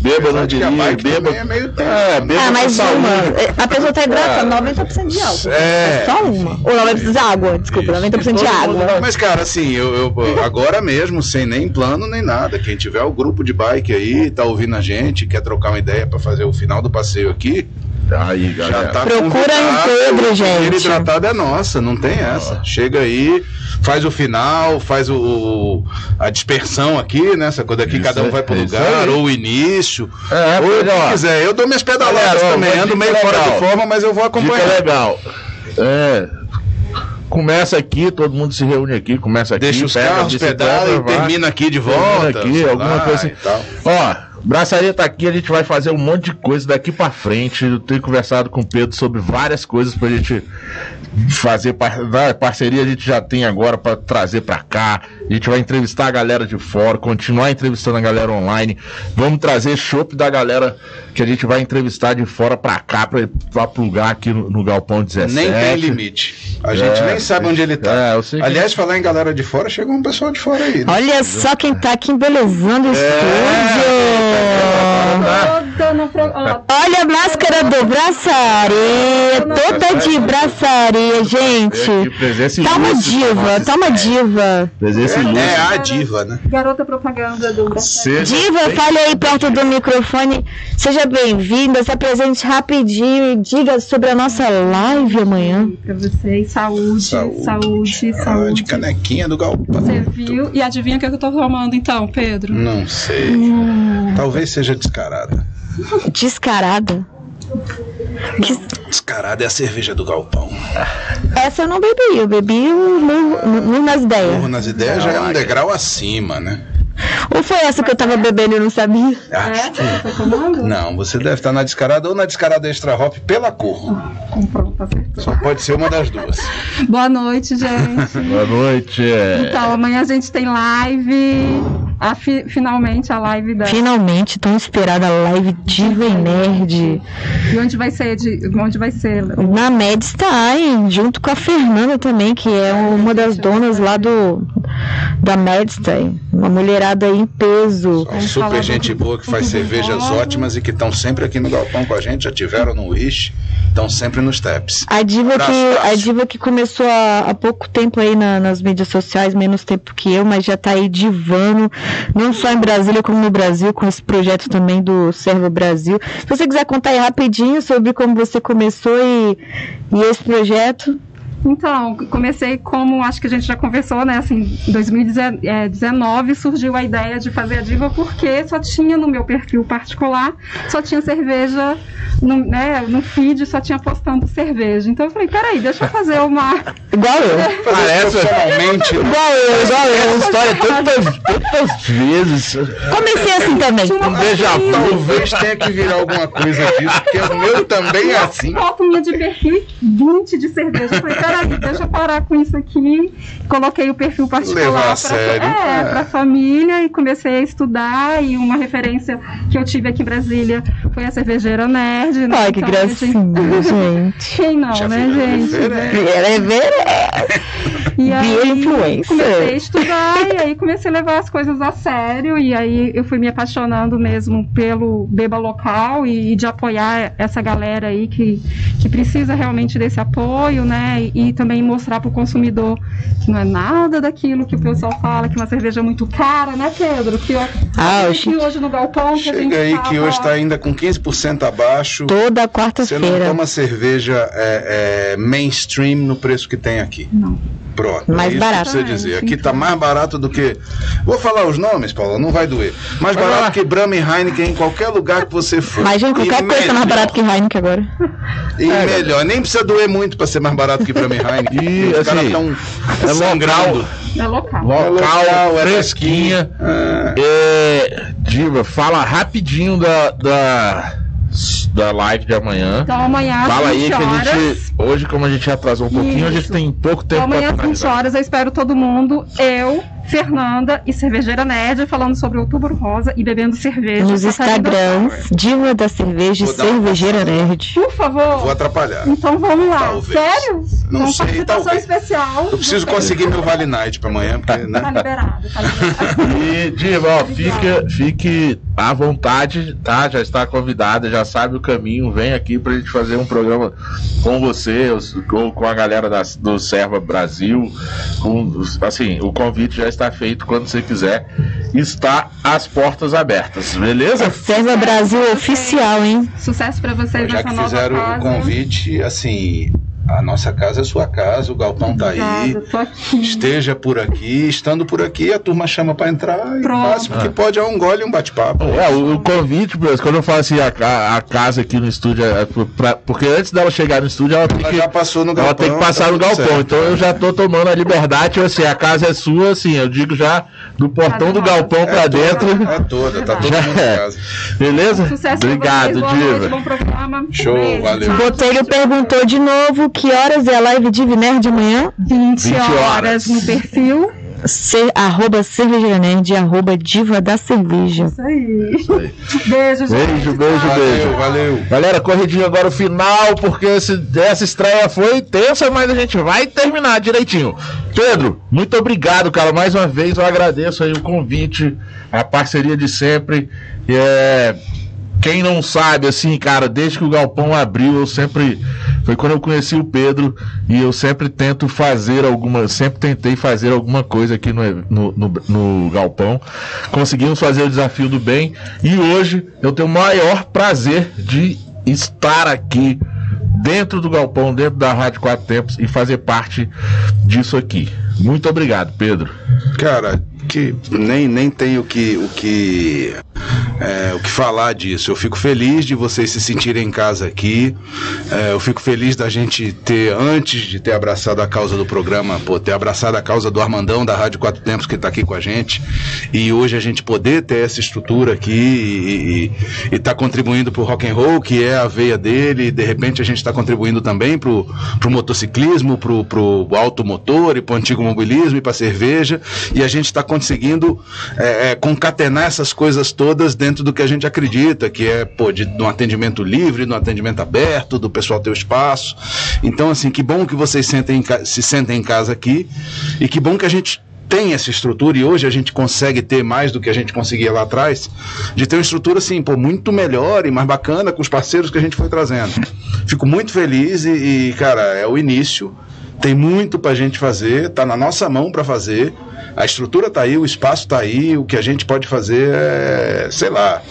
Beba não dirige, beba. É, meio tempo, é, beba ah, mas uma. A pessoa tá hidratando é, 90% de álcool. É. é. Só uma. Ou 90% de água, desculpa, isso. 90% de água. Mas, cara, assim, eu, eu, agora mesmo, sem nem plano nem nada, quem tiver o grupo de bike aí, tá ouvindo a gente, quer trocar uma ideia para fazer o final do passeio aqui, Aí, galera. Tá Procura em Pedro, gente. Hidratado é nossa, não tem essa. Chega aí, faz o final, faz o, a dispersão aqui, né? Essa coisa aqui, isso cada um vai pro lugar, ou o início. É, ou o que quiser. Eu dou minhas pedaladas Galera, também, ando meio legal. fora de forma, mas eu vou acompanhar. Dica legal. É, começa aqui, todo mundo se reúne aqui, começa aqui, deixa os carros, pedala e termina aqui de volta. aqui, alguma coisa assim. Ó, Braçaria tá aqui, a gente vai fazer um monte de coisa daqui para frente. Eu tenho conversado com o Pedro sobre várias coisas pra gente fazer par parceria, a gente já tem agora para trazer para cá. A gente vai entrevistar a galera de fora, continuar entrevistando a galera online. Vamos trazer chopp da galera que a gente vai entrevistar de fora para cá para plugar aqui no, no, Galpão 17. Nem tem limite. A gente é, nem sabe onde ele tá. É, Aliás, que... falar em galera de fora, chegou um pessoal de fora aí. Né? Olha só quem tá aqui embelezando o é, estúdio. Olha a máscara do braçaria, toda de braçaria, gente. Tá uma diva, tá uma diva. É a diva, né? Garota propaganda do braçaria. Diva, fale aí perto do microfone. Seja bem-vinda, se apresente rapidinho e diga sobre a nossa live amanhã. Pra vocês, saúde, saúde, saúde. saúde. de canequinha do galpão. Você viu? E adivinha o que eu tô tomando então, Pedro? Não sei. Hum. Talvez seja descarada. Descarada? Que... Descarada é a cerveja do galpão. Essa eu não bebi, eu bebi o Murro nas Ideias. Murro nas Ideias já é um degrau acima, né? Ou foi essa que eu tava bebendo e não sabia? Acho que... Tá não, você deve estar na descarada ou na descarada extra hop pela cor. Pronto, Só pode ser uma das duas. Boa noite, gente. Boa noite. Então, amanhã a gente tem live. A fi finalmente a live da. Finalmente, tão esperada a live Diva e Nerd. E onde vai ser? De, onde vai ser? Na Medstein, junto com a Fernanda também, que é uma das donas lá do da Medstein. Uma mulherada em peso. super gente boa que faz cervejas ótimas e que estão sempre aqui no Galpão com a gente, já tiveram no Wish, estão sempre nos Steps. A diva, que, a diva que começou há, há pouco tempo aí na, nas mídias sociais, menos tempo que eu, mas já está aí divando, não só em Brasília, como no Brasil, com esse projeto também do Servo Brasil. Se você quiser contar aí rapidinho sobre como você começou e, e esse projeto. Então, comecei como acho que a gente já conversou, né? Assim, em 2019 surgiu a ideia de fazer a diva porque só tinha no meu perfil particular, só tinha cerveja no, né, no feed, só tinha postando cerveja. Então eu falei, peraí, deixa eu fazer uma. Igual eu. Parece realmente. Igual eu, igual eu. história tantas, tantas vezes. Comecei assim também. Veja, talvez tenha que virar alguma coisa disso, porque o meu também é assim. Foto minha de perfil 20 de cerveja. Eu falei, peraí peraí, deixa eu parar com isso aqui. Coloquei o perfil particular para é, é. a família e comecei a estudar. E uma referência que eu tive aqui em Brasília foi a cervejeira nerd. Né? Ai, que então, gracinha, gente. Quem não, Já né, gente? Ela é ver. E aí comecei a estudar e aí comecei a levar as coisas a sério. E aí eu fui me apaixonando mesmo pelo beba local e, e de apoiar essa galera aí que, que precisa realmente desse apoio, né? E, e também mostrar para o consumidor que não é nada daquilo que o pessoal fala, que uma cerveja é muito cara, né, Pedro? Que, ah, que hoje no galpão Chega que a gente aí tava... que hoje está ainda com 15% abaixo. Toda quarta-feira. Você não toma cerveja é, é, mainstream no preço que tem aqui. Não. Pronto. Mais é barato. Você dizer. Aqui está mais barato do que. Vou falar os nomes, Paula, não vai doer. Mais vai barato lá. que Brahma e Heineken em qualquer lugar que você for. Mas, gente, qualquer e coisa está mais barato que Heineken agora. E é, melhor. Nem precisa doer muito para ser mais barato que Brahma e Heineken. E, Os assim, é local. É local. Local, é fresquinha. É. é, Diva, fala rapidinho da, da da live de amanhã. Então amanhã Fala aí que a gente. Hoje, como a gente atrasou um pouquinho, Isso. a gente tem pouco tempo então, amanhã às 20 horas eu espero todo mundo. Eu, Fernanda e Cervejeira Nerd falando sobre Outubro Rosa e bebendo cerveja. Nos Instagrams, Diva da Cerveja e Cervejeira Nerd. Por favor. Vou atrapalhar. Então vamos lá. Talvez. Sério? Não Uma sei, participação talvez. especial. Eu preciso conseguir meu Vale Night pra amanhã, porque, né? Tá liberado, tá liberado. E, Diva, ó, fique, fique à vontade, tá? Já está convidada, já sabe o caminho. Vem aqui pra gente fazer um programa com você, com, com a galera da, do Serva Brasil. Com, assim, o convite já está feito quando você quiser. Está as portas abertas, beleza? Serva Brasil oficial, hein? Sucesso para vocês Já que fizeram o convite, assim, a nossa casa é sua casa, o galpão tá aí. Esteja por aqui, estando por aqui, a turma chama para entrar. E o máximo que pode é um gole e um bate-papo. É, o, o convite, quando eu falo assim, a, a, casa aqui no estúdio, é pra, porque antes dela chegar no estúdio, ela, ela que, já passou no galpão. Ela tem que passar tá no galpão. Certo, então eu já tô tomando a liberdade, assim, a casa é sua, assim, eu digo já do portão do galpão é para dentro. É toda, tá todo mundo em casa. Beleza? Sucesso Obrigado, Diva. Show, valeu. Botelho perguntou de novo que horas é a live de Nerd amanhã? 20, 20 horas. horas no perfil. Ser, arroba cervejeira nerd, arroba diva da cerveja. Isso aí. Isso aí. Beijo, gente. Beijo, beijo, valeu, beijo. Valeu. Galera, corridinho agora o final, porque esse, essa estreia foi tensa, mas a gente vai terminar direitinho. Pedro, muito obrigado, cara. Mais uma vez eu agradeço aí o convite, a parceria de sempre. É, quem não sabe, assim, cara, desde que o Galpão abriu, eu sempre. Foi quando eu conheci o Pedro e eu sempre tento fazer alguma. Sempre tentei fazer alguma coisa aqui no, no, no, no Galpão. Conseguimos fazer o desafio do bem e hoje eu tenho o maior prazer de estar aqui dentro do Galpão, dentro da Rádio Quatro Tempos e fazer parte disso aqui. Muito obrigado, Pedro. Cara, que nem, nem tenho o que, o que é, o que falar disso. Eu fico feliz de vocês se sentirem em casa aqui. É, eu fico feliz da gente ter, antes de ter abraçado a causa do programa, pô, ter abraçado a causa do Armandão da Rádio Quatro Tempos que está aqui com a gente. E hoje a gente poder ter essa estrutura aqui e estar tá contribuindo para o rock and roll, que é a veia dele. E de repente a gente está contribuindo também para o motociclismo, para o automotor e para o antigo mobilismo e para cerveja. E a gente está conseguindo é, é, concatenar essas coisas todas dentro do que a gente acredita, que é pô, de, de um atendimento livre, de um atendimento aberto, do pessoal ter o espaço. Então, assim, que bom que vocês sentem, se sentem em casa aqui e que bom que a gente tem essa estrutura e hoje a gente consegue ter mais do que a gente conseguia lá atrás, de ter uma estrutura assim, pô, muito melhor e mais bacana com os parceiros que a gente foi trazendo. Fico muito feliz e, e cara, é o início. Tem muito pra gente fazer, tá na nossa mão para fazer. A estrutura tá aí, o espaço tá aí, o que a gente pode fazer é, sei lá,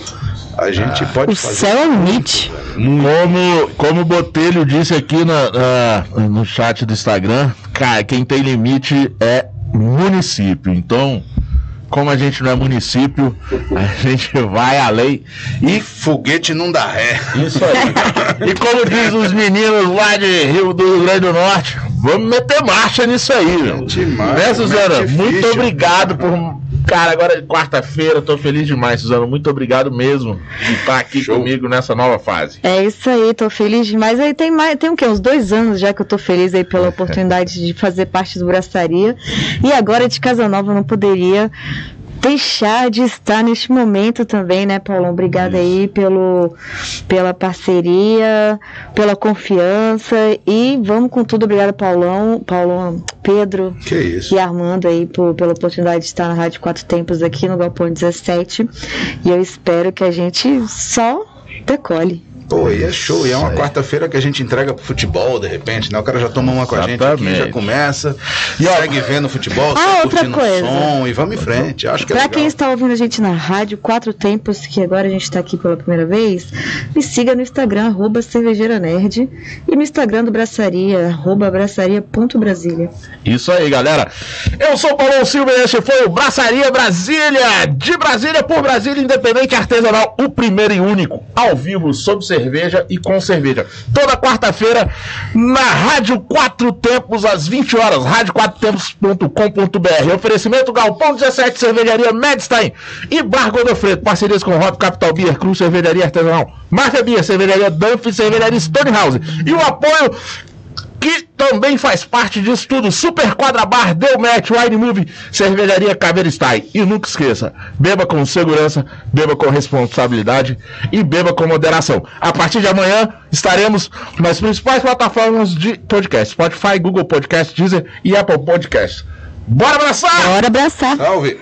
a gente ah, pode o fazer. céu é o limite. Como, como o Botelho disse aqui na, na, no chat do Instagram, cara, quem tem limite é município. Então, como a gente não é município, a gente vai além e foguete não dá ré. Isso aí. e como diz os meninos lá de Rio do Rio Grande do Norte, vamos meter marcha nisso aí, meu. Né, Suzana? Muito obrigado por Cara, agora é quarta-feira, tô feliz demais, Suzano. Muito obrigado mesmo de estar aqui Show. comigo nessa nova fase. É isso aí, tô feliz demais. Aí tem mais, tem o quê? Uns dois anos já que eu tô feliz aí pela oportunidade de fazer parte do Braçaria. E agora de Casa Nova não poderia deixar de estar neste momento também, né, Paulão? Obrigada aí pelo, pela parceria, pela confiança e vamos com tudo. Obrigada, Paulão, Paulão, Pedro e Armando aí por, pela oportunidade de estar na Rádio Quatro Tempos aqui no Galpão 17. E eu espero que a gente só decole. Pô, e é show. E é uma quarta-feira que a gente entrega pro futebol, de repente, né? O cara já toma uma com a gente aqui, já começa, e segue vendo futebol, ah, outra coisa. som e vamos em frente. Acho que é pra legal. quem está ouvindo a gente na rádio, Quatro Tempos, que agora a gente está aqui pela primeira vez, me siga no Instagram, arroba cervejeira nerd, e no Instagram do Braçaria, arroba braçaria.brasília. Isso aí, galera. Eu sou o Paulo Silva e esse foi o Braçaria Brasília, de Brasília por Brasília, independente artesanal, o primeiro e único, ao vivo, sob cerveja e com cerveja. Toda quarta-feira na Rádio Quatro Tempos, às 20 horas, radioquatrotempos.com.br. Oferecimento Galpão 17, Cervejaria Medstein e Bar Godofredo. Parcerias com Hop Capital Beer, Cruz Cervejaria Artesanal, Marca Beer, Cervejaria Dunphy, Cervejaria Stonehouse. E o apoio que também faz parte disso tudo. Super Quadra Bar, Deu Match, Wine Movie, Cervejaria Caveira Style. E nunca esqueça, beba com segurança, beba com responsabilidade e beba com moderação. A partir de amanhã estaremos nas principais plataformas de podcast: Spotify, Google Podcast, Deezer e Apple Podcast. Bora abraçar! Bora abraçar! Salve!